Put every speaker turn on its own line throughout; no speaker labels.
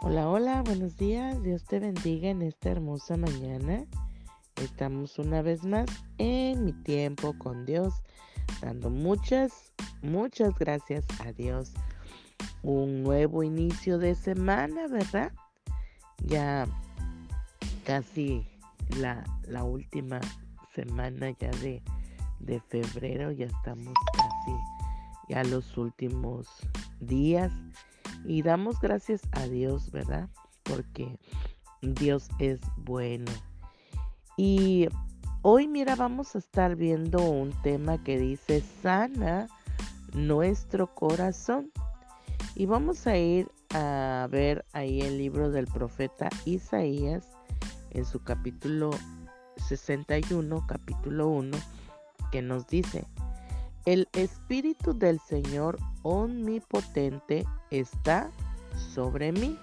Hola, hola, buenos días. Dios te bendiga en esta hermosa mañana. Estamos una vez más en mi tiempo con Dios, dando muchas, muchas gracias a Dios. Un nuevo inicio de semana, ¿verdad? Ya casi la, la última semana ya de, de febrero, ya estamos casi ya los últimos días y damos gracias a Dios, ¿verdad? Porque Dios es bueno. Y hoy, mira, vamos a estar viendo un tema que dice sana nuestro corazón. Y vamos a ir a ver ahí el libro del profeta Isaías en su capítulo 61, capítulo 1, que nos dice, el Espíritu del Señor Omnipotente está sobre mí,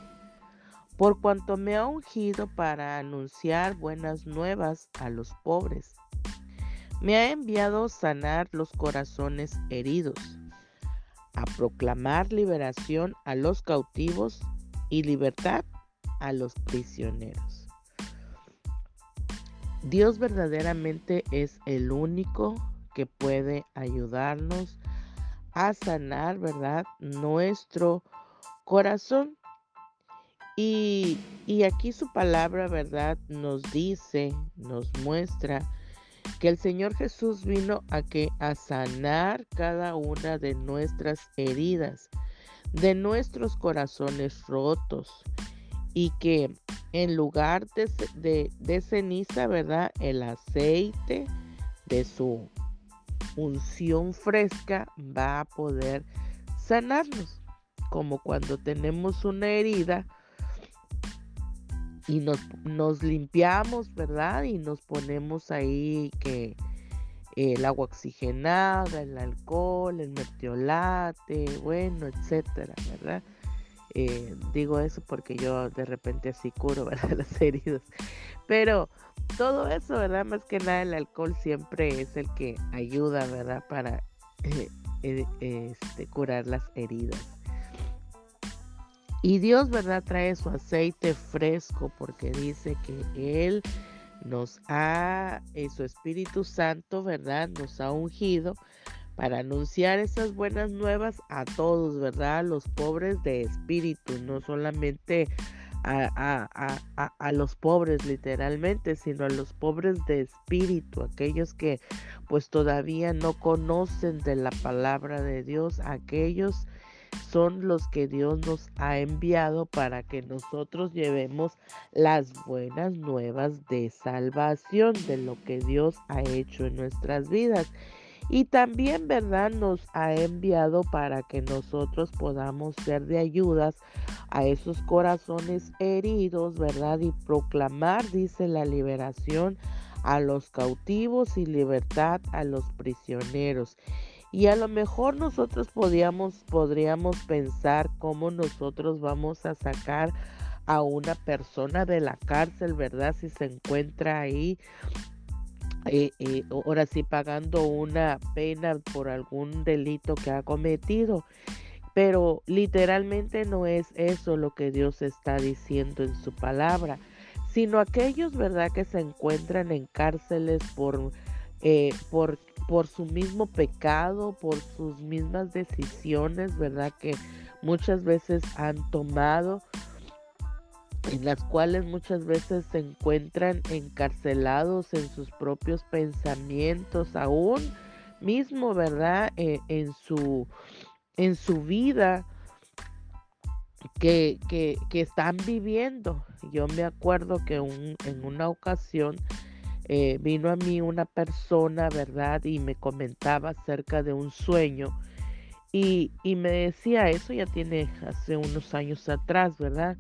por cuanto me ha ungido para anunciar buenas nuevas a los pobres. Me ha enviado sanar los corazones heridos, a proclamar liberación a los cautivos y libertad a los prisioneros. Dios verdaderamente es el único que puede ayudarnos a sanar, ¿verdad? Nuestro corazón. Y, y, aquí su palabra, ¿verdad? Nos dice, nos muestra que el Señor Jesús vino a que a sanar cada una de nuestras heridas, de nuestros corazones rotos y que en lugar de, de, de ceniza, ¿verdad? El aceite de su unción fresca va a poder sanarnos. Como cuando tenemos una herida y nos, limpiamos, ¿verdad? Y nos ponemos ahí que el agua oxigenada, el alcohol, el mertiolate, bueno, etcétera, ¿verdad? Eh, digo eso porque yo de repente así curo, ¿verdad? Las heridas. Pero todo eso, ¿verdad? Más que nada el alcohol siempre es el que ayuda, ¿verdad? Para eh, eh, este, curar las heridas. Y Dios, ¿verdad? Trae su aceite fresco porque dice que Él nos ha, eh, su Espíritu Santo, ¿verdad? Nos ha ungido para anunciar esas buenas nuevas a todos, ¿verdad? Los pobres de espíritu, no solamente a, los pobres literalmente, sino a los pobres de espíritu, aquellos que pues todavía no conocen de la palabra de Dios, aquellos son los que Dios nos ha enviado para que nosotros llevemos las buenas nuevas de salvación, de lo que Dios ha hecho en nuestras vidas. Y también, ¿verdad? Nos ha enviado para que nosotros podamos ser de ayudas a esos corazones heridos, ¿verdad? Y proclamar, dice la liberación a los cautivos y libertad a los prisioneros. Y a lo mejor nosotros podríamos, podríamos pensar cómo nosotros vamos a sacar a una persona de la cárcel, ¿verdad? Si se encuentra ahí eh, eh, ahora sí pagando una pena por algún delito que ha cometido. Pero literalmente no es eso lo que Dios está diciendo en su palabra, sino aquellos, ¿verdad?, que se encuentran en cárceles por, eh, por, por su mismo pecado, por sus mismas decisiones, ¿verdad?, que muchas veces han tomado en las cuales muchas veces se encuentran encarcelados en sus propios pensamientos, aún mismo, ¿verdad? Eh, en, su, en su vida que, que, están viviendo. Yo me acuerdo que en una ocasión eh, vino a mí una persona, ¿verdad? Y me comentaba acerca de un sueño. Y, y me decía, eso ya tiene hace unos años atrás, ¿verdad?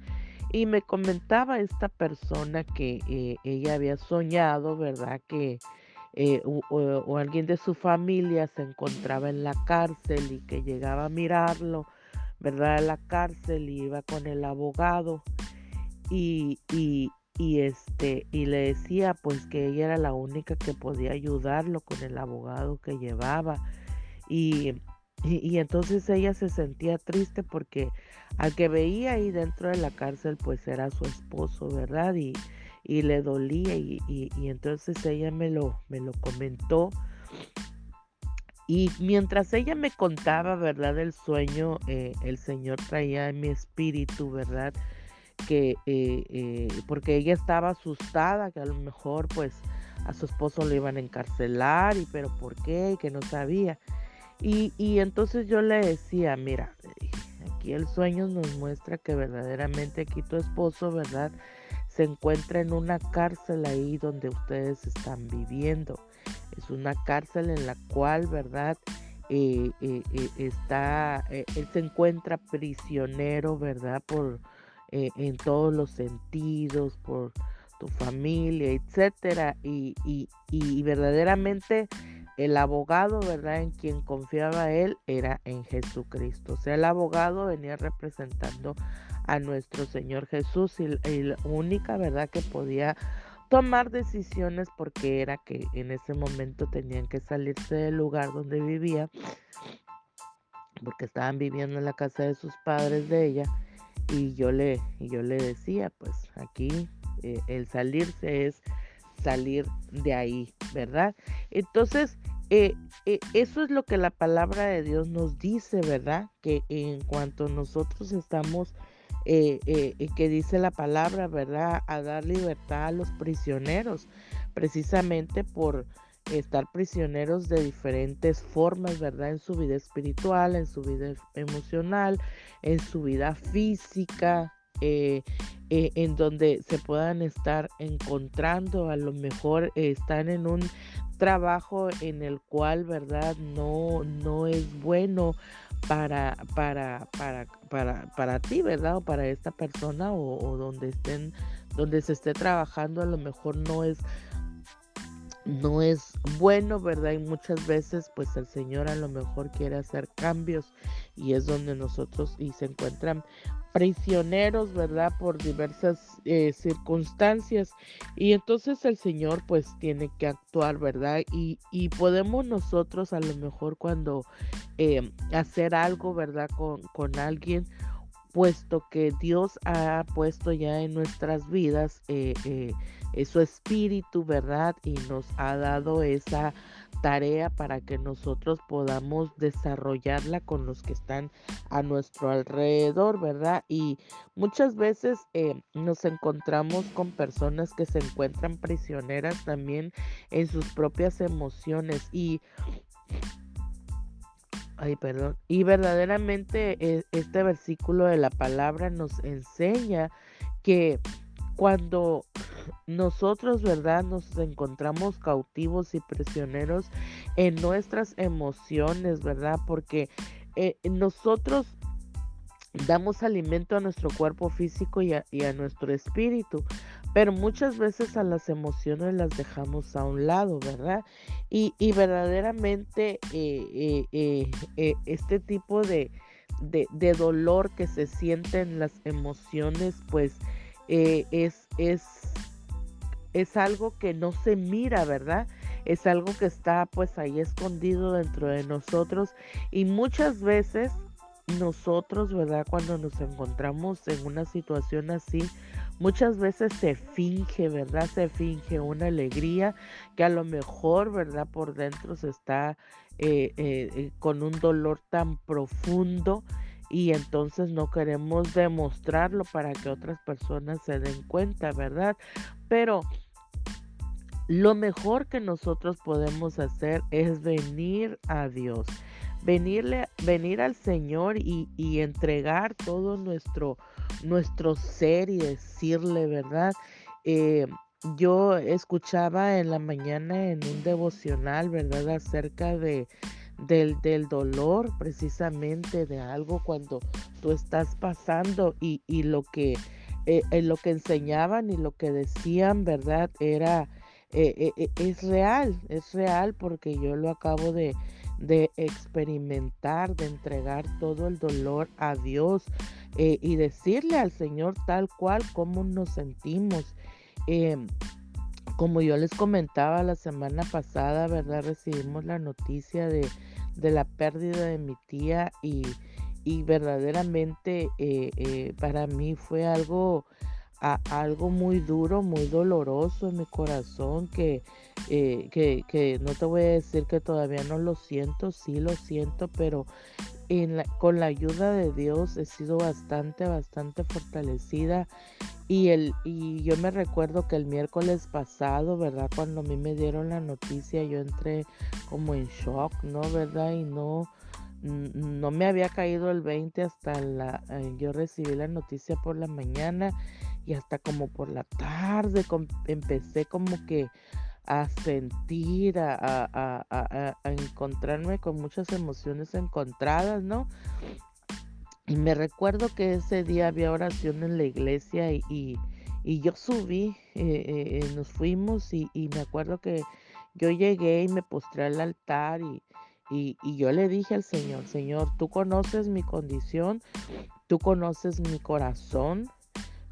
Y me comentaba esta persona que eh, ella había soñado, ¿verdad? Que eh, o, alguien de su familia se encontraba en la cárcel y que llegaba a mirarlo, ¿verdad? A la cárcel y iba con el abogado y, y, y, este, y le decía pues que ella era la única que podía ayudarlo con el abogado que llevaba. Y y, entonces ella se sentía triste porque al que veía ahí dentro de la cárcel pues era su esposo, ¿verdad? Y, y le dolía y, y, entonces ella me lo, me lo comentó. Y mientras ella me contaba, ¿verdad? El sueño, eh, el Señor traía en mi espíritu, ¿verdad? Que, eh, eh, porque ella estaba asustada, que a lo mejor pues a su esposo lo iban a encarcelar, y pero ¿por qué? Y que no sabía. Y, entonces yo le decía, mira, aquí el sueño nos muestra que verdaderamente aquí tu esposo, ¿verdad? Se encuentra en una cárcel ahí donde ustedes están viviendo. Es una cárcel en la cual, ¿verdad? Eh, eh, eh, está, él se encuentra prisionero, ¿verdad? Por, en todos los sentidos, por tu familia, etcétera. Y, y, y verdaderamente el abogado, ¿verdad? En quien confiaba él era en Jesucristo. O sea, el abogado venía representando a nuestro Señor Jesús y, la única, ¿verdad? Que podía tomar decisiones porque era que en ese momento tenían que salirse del lugar donde vivía porque estaban viviendo en la casa de sus padres de ella y yo le yo le decía pues aquí eh, el salirse es salir de ahí, ¿verdad? Entonces, eh, eh, eso es lo que la palabra de Dios nos dice, ¿verdad? Que en cuanto nosotros estamos, eh, que dice la palabra, ¿verdad? A dar libertad a los prisioneros, precisamente por estar prisioneros de diferentes formas, ¿verdad? En su vida espiritual, en su vida emocional, en su vida física, eh, eh, en donde se puedan estar encontrando, a lo mejor están en un trabajo en el cual, ¿verdad? No, no es bueno para, para, para, para, para ti, ¿verdad? O para esta persona o, o donde estén, donde se esté trabajando, a lo mejor no es no es bueno, ¿verdad? Y muchas veces pues el Señor a lo mejor quiere hacer cambios y es donde nosotros y se encuentran prisioneros, ¿verdad? Por diversas eh, circunstancias. Y entonces el Señor pues tiene que actuar, ¿verdad? Y, y podemos nosotros a lo mejor cuando eh, hacer algo, ¿verdad? Con, con, alguien, puesto que Dios ha puesto ya en nuestras vidas eh, su espíritu, ¿verdad? Y nos ha dado esa tarea para que nosotros podamos desarrollarla con los que están a nuestro alrededor, ¿verdad? Y muchas veces eh, nos encontramos con personas que se encuentran prisioneras también en sus propias emociones y... Ay, perdón. Y verdaderamente eh, este versículo de la palabra nos enseña que cuando nosotros, ¿verdad? Nos encontramos cautivos y prisioneros en nuestras emociones, ¿verdad? Porque eh, nosotros damos alimento a nuestro cuerpo físico y a, nuestro espíritu, pero muchas veces a las emociones las dejamos a un lado, ¿verdad? Y, verdaderamente eh, eh, este tipo de, de, dolor que se siente en las emociones, pues es, es es algo que no se mira, ¿verdad? Es algo que está pues ahí escondido dentro de nosotros y muchas veces nosotros, ¿verdad? Cuando nos encontramos en una situación así, muchas veces se finge, ¿verdad? Se finge una alegría que a lo mejor, ¿verdad? Por dentro se está eh, eh, eh, con un dolor tan profundo y entonces no queremos demostrarlo para que otras personas se den cuenta, ¿verdad? Pero lo mejor que nosotros podemos hacer es venir a Dios, venirle, venir al Señor y, entregar todo nuestro, nuestro ser y decirle, ¿verdad? Eh, yo escuchaba en la mañana en un devocional, ¿verdad? Acerca de, del, del dolor, precisamente de algo cuando tú estás pasando y, lo que... Eh, lo que enseñaban y lo que decían, ¿verdad? Era eh, eh, es real, es real porque yo lo acabo de, experimentar, de entregar todo el dolor a Dios eh, y decirle al Señor tal cual como nos sentimos. Em, como yo les comentaba la semana pasada, ¿verdad? Recibimos la noticia de, de la pérdida de mi tía y, y verdaderamente eh, eh, para mí fue algo, algo muy duro, muy doloroso en mi corazón que, eh, que, que, no te voy a decir que todavía no lo siento, sí lo siento, pero con la ayuda de Dios he sido bastante, bastante fortalecida. Y, el, y yo me recuerdo que el miércoles pasado, ¿verdad? Cuando a mí me dieron la noticia, yo entré como en shock, ¿no? ¿Verdad? Y no, no me había caído el 20 hasta la, eh, yo recibí la noticia por la mañana y hasta como por la tarde empecé como que a sentir, a, encontrarme con muchas emociones encontradas, ¿no? Y me recuerdo que ese día había oración en la iglesia y, yo subí, eh, eh, nos fuimos y, me acuerdo que yo llegué y me postré al altar y, y, yo le dije al Señor, Señor, tú conoces mi condición, tú conoces mi corazón,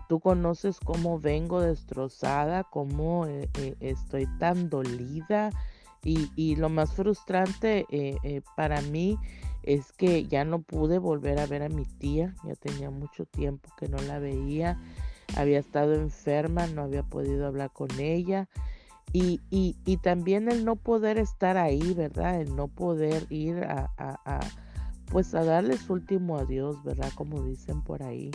Tú conoces cómo vengo destrozada, cómo eh, eh, estoy tan dolida y, lo más frustrante eh, para mí es que ya no pude volver a ver a mi tía, ya tenía mucho tiempo que no la veía, había estado enferma, no había podido hablar con ella. Y, y, también el no poder estar ahí, ¿verdad? El no poder ir a, a, a, pues a darle su último adiós, ¿verdad? Como dicen por ahí.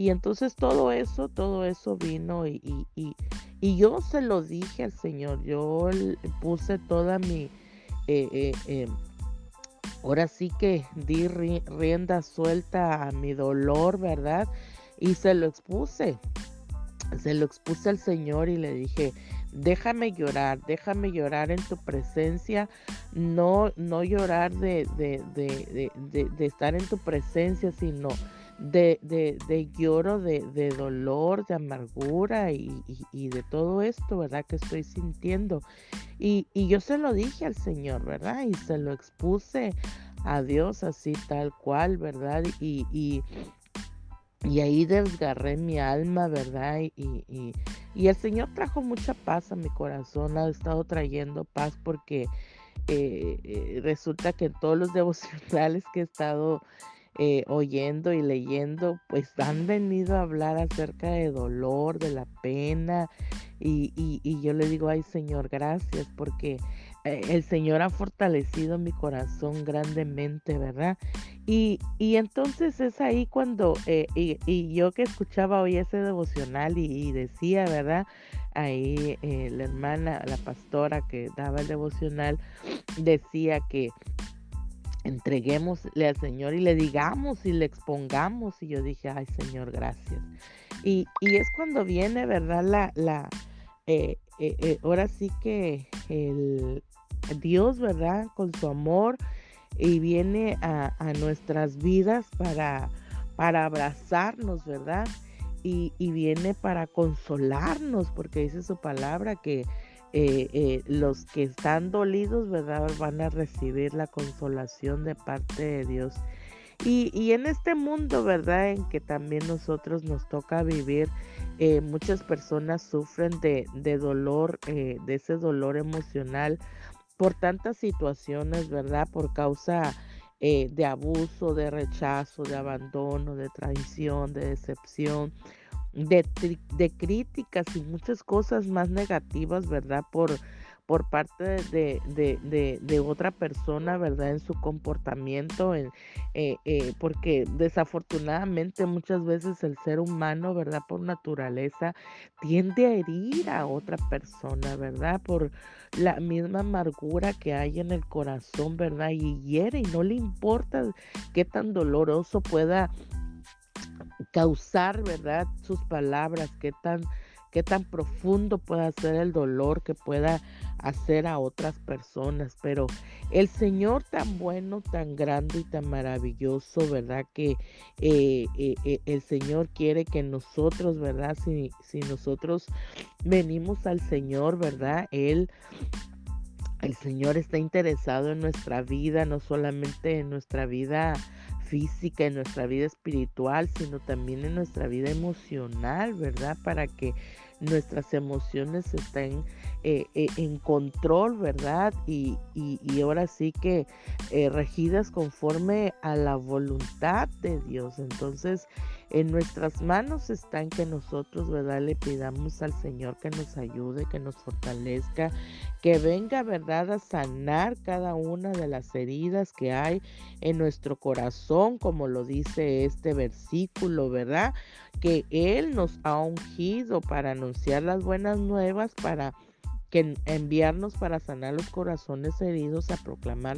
Y entonces todo eso, todo eso vino y, y, yo se lo dije al Señor, yo puse toda mi, eh, eh, eh, ahora sí que di rienda suelta a mi dolor, ¿verdad? Y se lo expuse, se lo expuse al Señor y le dije, déjame llorar, déjame llorar en tu presencia, no, no llorar de, de, de, de estar en tu presencia, sino de, de, de lloro, de, de, dolor, de amargura y, y, de todo esto, ¿verdad? Que estoy sintiendo. Y, y, yo se lo dije al Señor, ¿verdad? Y se lo expuse a Dios así tal cual, ¿verdad? Y, y, y ahí desgarré mi alma, ¿verdad? Y, y, el Señor trajo mucha paz a mi corazón, ha estado trayendo paz porque eh, eh, resulta que en todos los devocionales que he estado eh, oyendo y leyendo, pues han venido a hablar acerca de dolor, de la pena. Y, y, yo le digo, ay Señor, gracias, porque eh, el Señor ha fortalecido mi corazón grandemente, ¿verdad? Y, y entonces es ahí cuando, eh, y, y, yo que escuchaba hoy ese devocional y, decía, ¿verdad? Ahí la hermana, la pastora que daba el devocional, decía que entreguémosle al Señor y le digamos y le expongamos. Y yo dije, ay Señor, gracias. Y, es cuando viene, ¿verdad? La, la eh, eh, eh, ahora sí que el Dios, ¿verdad? Con su amor y viene a, nuestras vidas para, para abrazarnos, ¿verdad? Y, y viene para consolarnos, porque dice su palabra que eh, eh, los que están dolidos, ¿verdad? Van a recibir la consolación de parte de Dios. Y, en este mundo, ¿verdad? En que también nosotros nos toca vivir, eh, muchas personas sufren de, dolor, de ese dolor emocional por tantas situaciones, ¿verdad? Por causa de abuso, de rechazo, de abandono, de traición, de decepción de, de críticas y muchas cosas más negativas, ¿verdad? Por, por parte de, de, de, otra persona, ¿verdad? En su comportamiento, en, eh, eh, porque desafortunadamente muchas veces el ser humano, ¿verdad? Por naturaleza, tiende a herir a otra persona, ¿verdad? Por la misma amargura que hay en el corazón, ¿verdad? Y hiere y no le importa qué tan doloroso pueda causar, ¿verdad? Sus palabras, qué tan, qué tan profundo pueda ser el dolor que pueda hacer a otras personas. Pero el Señor tan bueno, tan grande y tan maravilloso, ¿verdad? Que eh, eh, eh, el Señor quiere que nosotros, ¿verdad? Si, si nosotros venimos al Señor, ¿verdad? Él el Señor está interesado en nuestra vida, no solamente en nuestra vida física, en nuestra vida espiritual, sino también en nuestra vida emocional, ¿verdad? Para que nuestras emociones estén eh, eh, en control, ¿verdad? Y, y, ahora sí que eh, regidas conforme a la voluntad de Dios. Entonces, en nuestras manos está en que nosotros, ¿verdad? Le pidamos al Señor que nos ayude, que nos fortalezca, que venga, ¿verdad? A sanar cada una de las heridas que hay en nuestro corazón, como lo dice este versículo, ¿verdad? Que Él nos ha ungido para anunciar las buenas nuevas, para que enviarnos para sanar los corazones heridos, a proclamar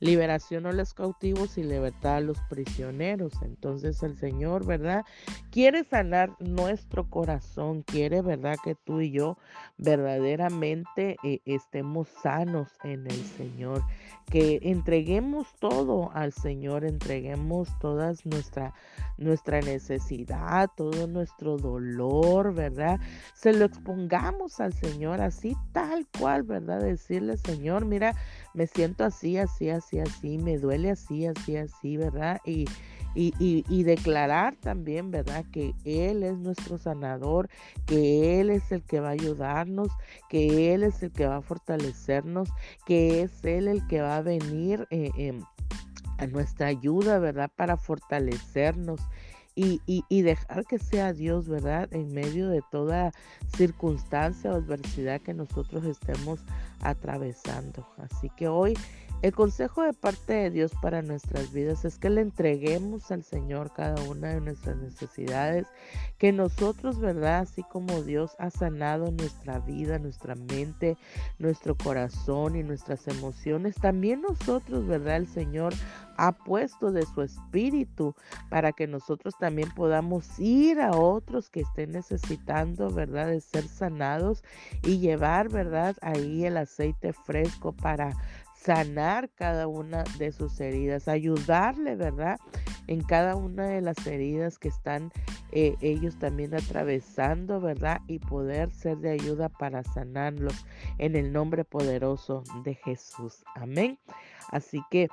liberación a los cautivos y libertad a los prisioneros. Entonces el Señor, ¿verdad? Quiere sanar nuestro corazón, quiere, ¿verdad? Que tú y yo verdaderamente eh, estemos sanos en el Señor, que entreguemos todo al Señor, entreguemos toda nuestra, nuestra necesidad, todo nuestro dolor, ¿verdad? Se lo expongamos al Señor así tal cual, ¿verdad? Decirle, Señor, mira, me siento así, así, así, así, me duele así, así, así, ¿verdad? Y, y, y, declarar también, ¿verdad? Que Él es nuestro sanador, que Él es el que va a ayudarnos, que Él es el que va a fortalecernos, que es Él el que va a venir eh, em, a nuestra ayuda, ¿verdad? Para fortalecernos y, dejar que sea Dios, ¿verdad? En medio de toda circunstancia o adversidad que nosotros estemos atravesando. Así que hoy el consejo de parte de Dios para nuestras vidas es que le entreguemos al Señor cada una de nuestras necesidades, que nosotros, ¿verdad? Así como Dios ha sanado nuestra vida, nuestra mente, nuestro corazón y nuestras emociones, también nosotros, ¿verdad? El Señor ha puesto de su espíritu para que nosotros también podamos ir a otros que estén necesitando, ¿verdad? De ser sanados y llevar, ¿verdad? Ahí el aceite fresco para sanar cada una de sus heridas, ayudarle, ¿verdad? En cada una de las heridas que están eh, ellos también atravesando, ¿verdad? Y poder ser de ayuda para sanarlos en el nombre poderoso de Jesús. Amén. Así que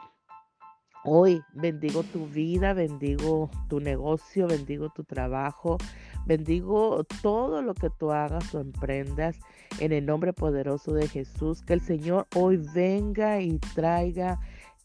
Hoy bendigo tu vida, bendigo tu negocio, bendigo tu trabajo, bendigo todo lo que tú hagas o emprendas en el nombre poderoso de Jesús. Que el Señor hoy venga y traiga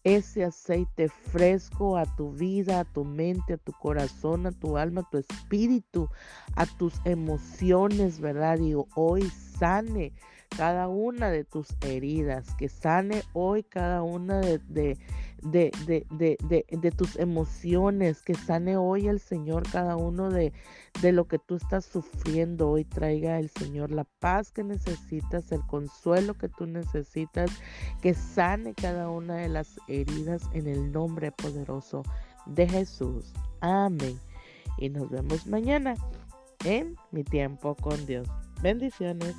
ese aceite fresco a tu vida, a tu mente, a tu corazón, a tu alma, a tu espíritu, a tus emociones, ¿verdad? Y hoy sane cada una de tus heridas, que sane hoy cada una de, de, de, de, tus emociones, que sane hoy el Señor cada uno de, de lo que tú estás sufriendo. Hoy traiga el Señor la paz que necesitas, el consuelo que tú necesitas, que sane cada una de las heridas en el nombre poderoso de Jesús. Amén. Y nos vemos mañana en mi tiempo con Dios. Bendiciones.